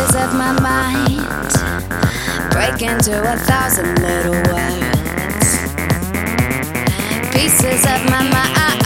pieces of my mind break into a thousand little words. Pieces of my mind.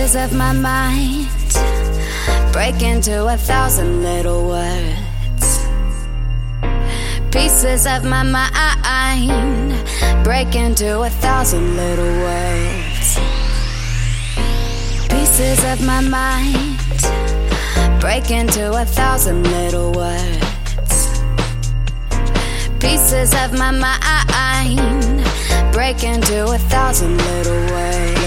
Pieces of my mind break into a thousand little words. Pieces of my mind break into a thousand little words. Pieces of my mind break into a thousand little words. Pieces of my mind break into a thousand little words.